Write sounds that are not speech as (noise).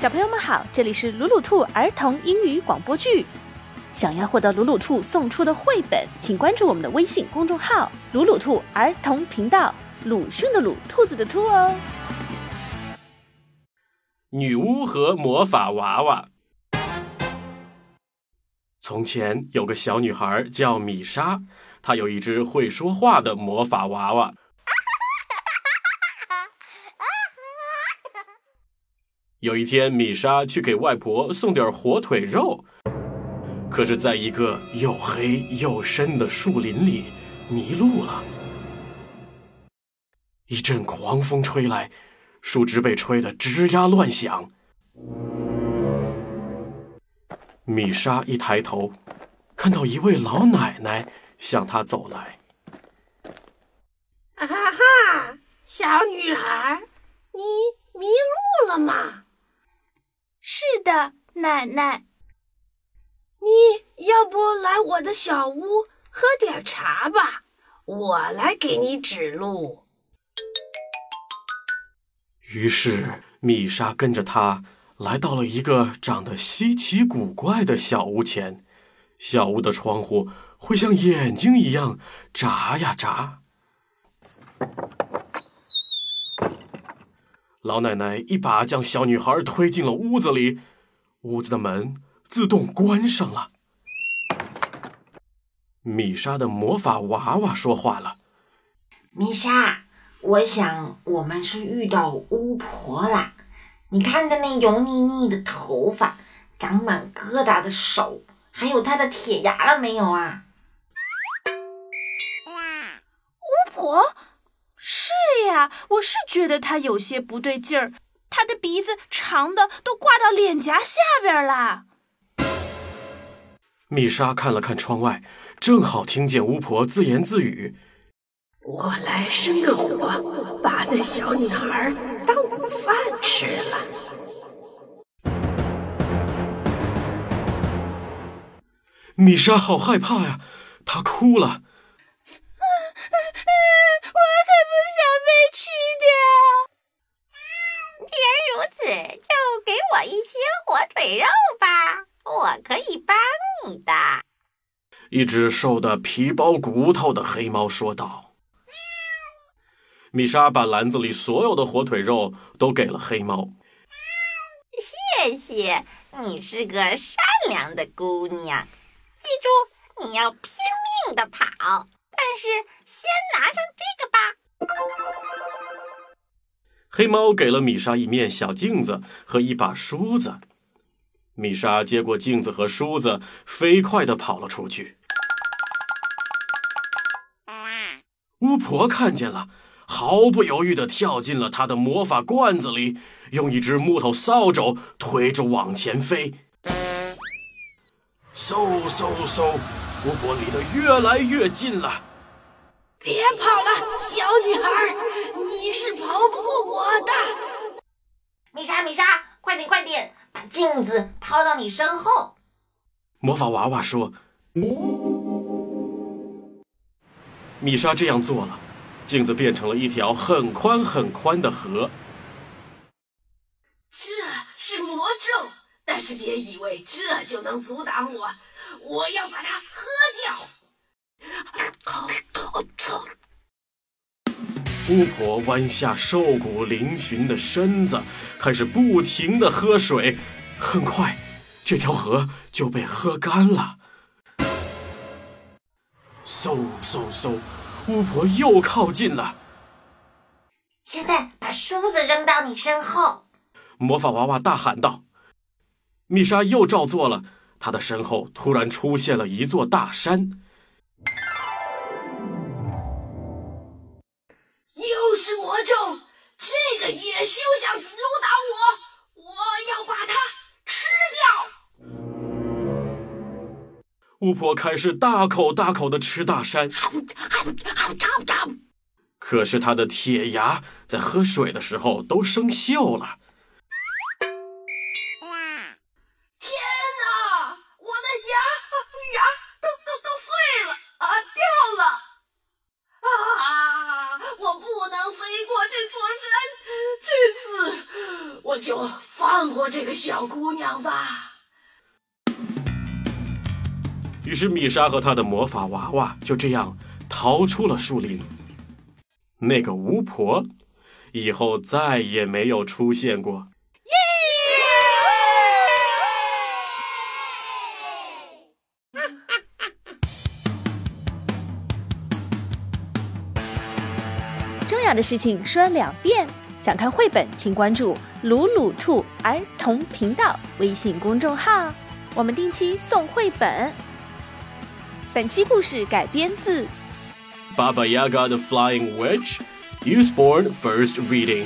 小朋友们好，这里是鲁鲁兔儿童英语广播剧。想要获得鲁鲁兔送出的绘本，请关注我们的微信公众号“鲁鲁兔儿童频道”。鲁迅的鲁，兔子的兔哦。女巫和魔法娃娃。从前有个小女孩叫米莎，她有一只会说话的魔法娃娃。有一天，米莎去给外婆送点火腿肉，可是在一个又黑又深的树林里迷路了。一阵狂风吹来，树枝被吹得吱呀乱响。米莎一抬头，看到一位老奶奶向她走来。啊哈，小女孩，你迷路了吗？是的，奶奶。你要不来我的小屋喝点茶吧，我来给你指路。于是，米莎跟着他来到了一个长得稀奇古怪的小屋前。小屋的窗户会像眼睛一样眨呀眨。老奶奶一把将小女孩推进了屋子里，屋子的门自动关上了。米莎的魔法娃娃说话了：“米莎，我想我们是遇到巫婆啦。你看她那油腻腻的头发，长满疙瘩的手，还有她的铁牙了没有啊？”我是觉得他有些不对劲儿，他的鼻子长的都挂到脸颊下边了。米莎看了看窗外，正好听见巫婆自言自语：“我来生个火，把那小女孩当午饭吃了。”米莎好害怕呀，她哭了。我一些火腿肉吧，我可以帮你的。一只瘦的皮包骨头的黑猫说道。米莎把篮子里所有的火腿肉都给了黑猫。谢谢，你是个善良的姑娘。记住，你要拼命的跑，黑猫给了米莎一面小镜子和一把梳子，米莎接过镜子和梳子，飞快地跑了出去。巫婆看见了，毫不犹豫地跳进了她的魔法罐子里，用一只木头扫帚推着往前飞。嗖嗖嗖，巫婆离得越来越近了。别跑了，小女孩，你是跑不过我的。米莎，米莎，快点，快点，把镜子抛到你身后。魔法娃娃说：“米莎这样做了，镜子变成了一条很宽很宽的河。这是魔咒，但是别以为这就能阻挡我，我要把它喝掉。”巫婆弯下瘦骨嶙峋的身子，开始不停的喝水。很快，这条河就被喝干了。嗖嗖嗖，巫婆又靠近了。现在把梳子扔到你身后。魔法娃娃大喊道。米莎又照做了，她的身后突然出现了一座大山。又是魔咒，这个野兽想阻挡，我巫婆开始大口大口的吃大山，可是她的铁牙在喝水的时候都生锈了。天哪！我的牙牙都都都碎了啊，掉了！啊！我不能飞过这座山，这次我就放过这个小姑娘吧。于是米莎和她的魔法娃娃就这样逃出了树林。那个巫婆以后再也没有出现过。耶 (laughs) 重要的事情说两遍。想看绘本，请关注“鲁鲁兔儿童频道”微信公众号，我们定期送绘本。本期故事改编自《 Baba Yaga the Flying Witch, Usborne First Reading.